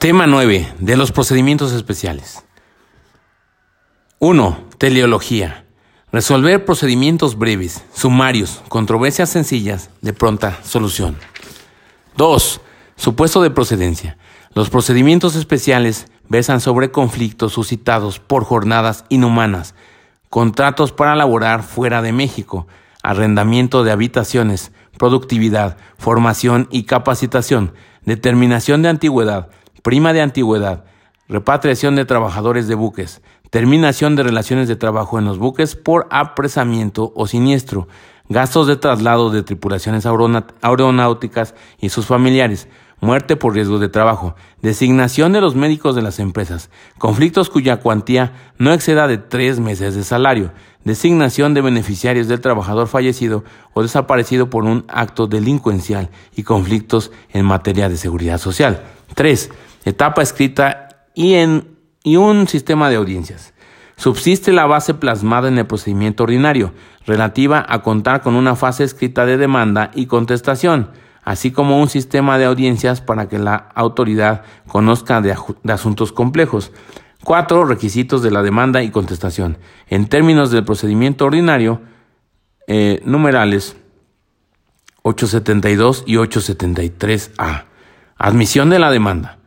Tema 9. De los procedimientos especiales. 1. Teleología. Resolver procedimientos breves, sumarios, controversias sencillas, de pronta solución. 2. Supuesto de procedencia. Los procedimientos especiales versan sobre conflictos suscitados por jornadas inhumanas, contratos para laborar fuera de México, arrendamiento de habitaciones, productividad, formación y capacitación, determinación de antigüedad, prima de antigüedad, repatriación de trabajadores de buques, terminación de relaciones de trabajo en los buques por apresamiento o siniestro, gastos de traslado de tripulaciones aeronáuticas y sus familiares, muerte por riesgo de trabajo, designación de los médicos de las empresas, conflictos cuya cuantía no exceda de tres meses de salario, designación de beneficiarios del trabajador fallecido o desaparecido por un acto delincuencial y conflictos en materia de seguridad social. 3 etapa escrita y, en, y un sistema de audiencias. Subsiste la base plasmada en el procedimiento ordinario, relativa a contar con una fase escrita de demanda y contestación, así como un sistema de audiencias para que la autoridad conozca de, asuntos complejos. Cuatro requisitos de la demanda y contestación. En términos del procedimiento ordinario, eh, numerales 872 y 873A. Admisión de la demanda.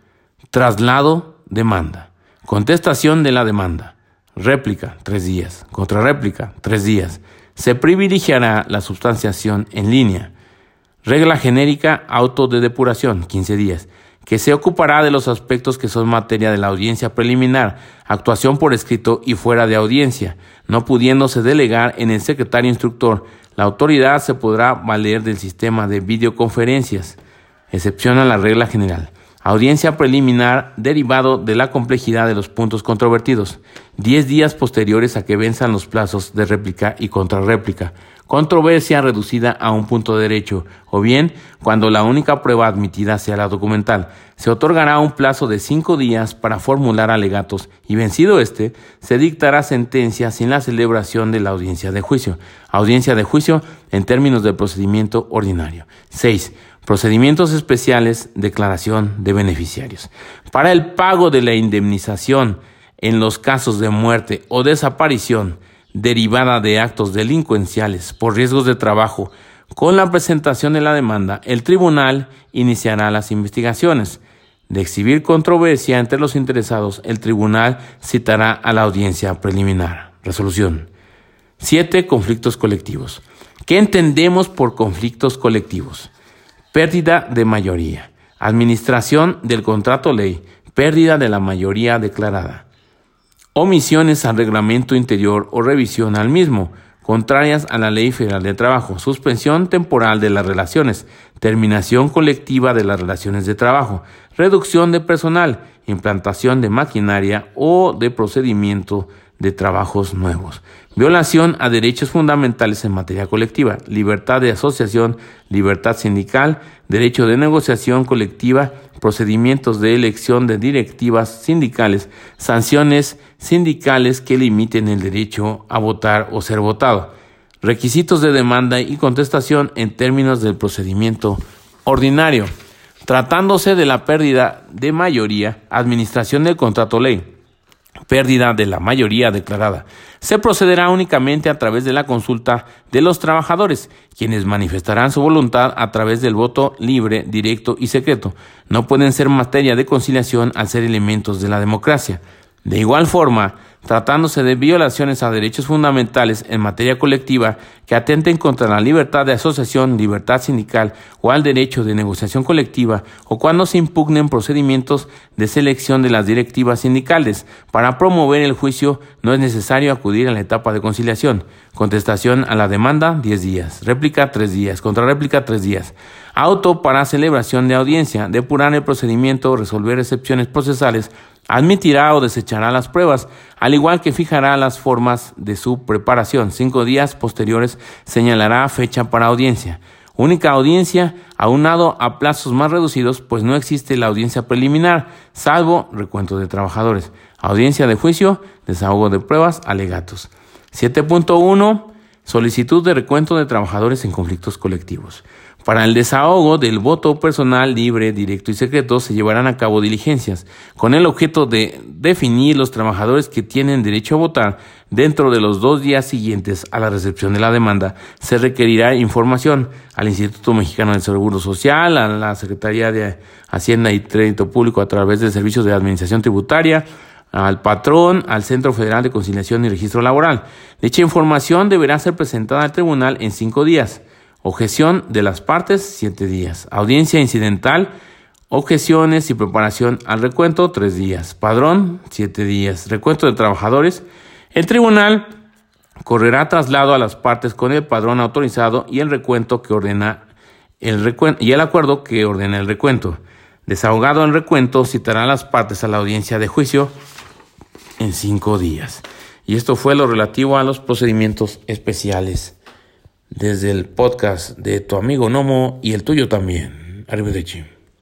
Traslado, demanda. Contestación de la demanda. Réplica, tres días. Contrarréplica, tres días. Se privilegiará la sustanciación en línea. Regla genérica, auto de depuración, 15 días, que se ocupará de los aspectos que son materia de la audiencia preliminar, actuación por escrito y fuera de audiencia, no pudiéndose delegar en el secretario instructor. La autoridad se podrá valer del sistema de videoconferencias, excepción a la regla general. Audiencia preliminar derivado de la complejidad de los puntos controvertidos. Diez días posteriores a que venzan los plazos de réplica y contrarréplica. Controversia reducida a un punto de derecho. O bien, cuando la única prueba admitida sea la documental. Se otorgará un plazo de cinco días para formular alegatos y vencido este, se dictará sentencia sin la celebración de la audiencia de juicio. Audiencia de juicio en términos del procedimiento ordinario. 6 Procedimientos especiales, declaración de beneficiarios. Para el pago de la indemnización en los casos de muerte o desaparición derivada de actos delincuenciales por riesgos de trabajo, con la presentación de la demanda, el tribunal iniciará las investigaciones. De exhibir controversia entre los interesados, el tribunal citará a la audiencia preliminar. Resolución. 7. Conflictos colectivos. ¿Qué entendemos por conflictos colectivos? Pérdida de mayoría. Administración del contrato ley. Pérdida de la mayoría declarada. Omisiones al reglamento interior o revisión al mismo, contrarias a la Ley Federal de Trabajo. Suspensión temporal de las relaciones. Terminación colectiva de las relaciones de trabajo. Reducción de personal. Implantación de maquinaria o de procedimiento de trabajos nuevos. Violación a derechos fundamentales en materia colectiva, libertad de asociación, libertad sindical, derecho de negociación colectiva, procedimientos de elección de directivas sindicales, sanciones sindicales que limiten el derecho a votar o ser votado, requisitos de demanda y contestación en términos del procedimiento ordinario. Tratándose de la pérdida de mayoría, administración del contrato ley pérdida de la mayoría declarada. Se procederá únicamente a través de la consulta de los trabajadores, quienes manifestarán su voluntad a través del voto libre, directo y secreto. No pueden ser materia de conciliación al ser elementos de la democracia. De igual forma, tratándose de violaciones a derechos fundamentales en materia colectiva que atenten contra la libertad de asociación, libertad sindical o al derecho de negociación colectiva, o cuando se impugnen procedimientos de selección de las directivas sindicales. Para promover el juicio no es necesario acudir a la etapa de conciliación. Contestación a la demanda, 10 días. Réplica, 3 días. Contrarréplica, 3 días. Auto para celebración de audiencia. Depurar el procedimiento, resolver excepciones procesales Admitirá o desechará las pruebas, al igual que fijará las formas de su preparación. Cinco días posteriores señalará fecha para audiencia. Única audiencia aunado a plazos más reducidos, pues no existe la audiencia preliminar, salvo recuento de trabajadores. Audiencia de juicio, desahogo de pruebas, alegatos. 7.1. Solicitud de recuento de trabajadores en conflictos colectivos. Para el desahogo del voto personal libre, directo y secreto se llevarán a cabo diligencias con el objeto de definir los trabajadores que tienen derecho a votar. Dentro de los dos días siguientes a la recepción de la demanda se requerirá información al Instituto Mexicano del Seguro Social, a la Secretaría de Hacienda y Crédito Público a través de servicios de administración tributaria, al patrón, al Centro Federal de Conciliación y Registro Laboral. Dicha información deberá ser presentada al tribunal en cinco días. Objeción de las partes, siete días. Audiencia incidental, objeciones y preparación al recuento, tres días. Padrón, siete días. Recuento de trabajadores. El tribunal correrá traslado a las partes con el padrón autorizado y el recuento que ordena el recuento y el acuerdo que ordena el recuento. Desahogado el recuento, citará a las partes a la audiencia de juicio en cinco días. Y esto fue lo relativo a los procedimientos especiales desde el podcast de tu amigo Nomo y el tuyo también. Arrivederci.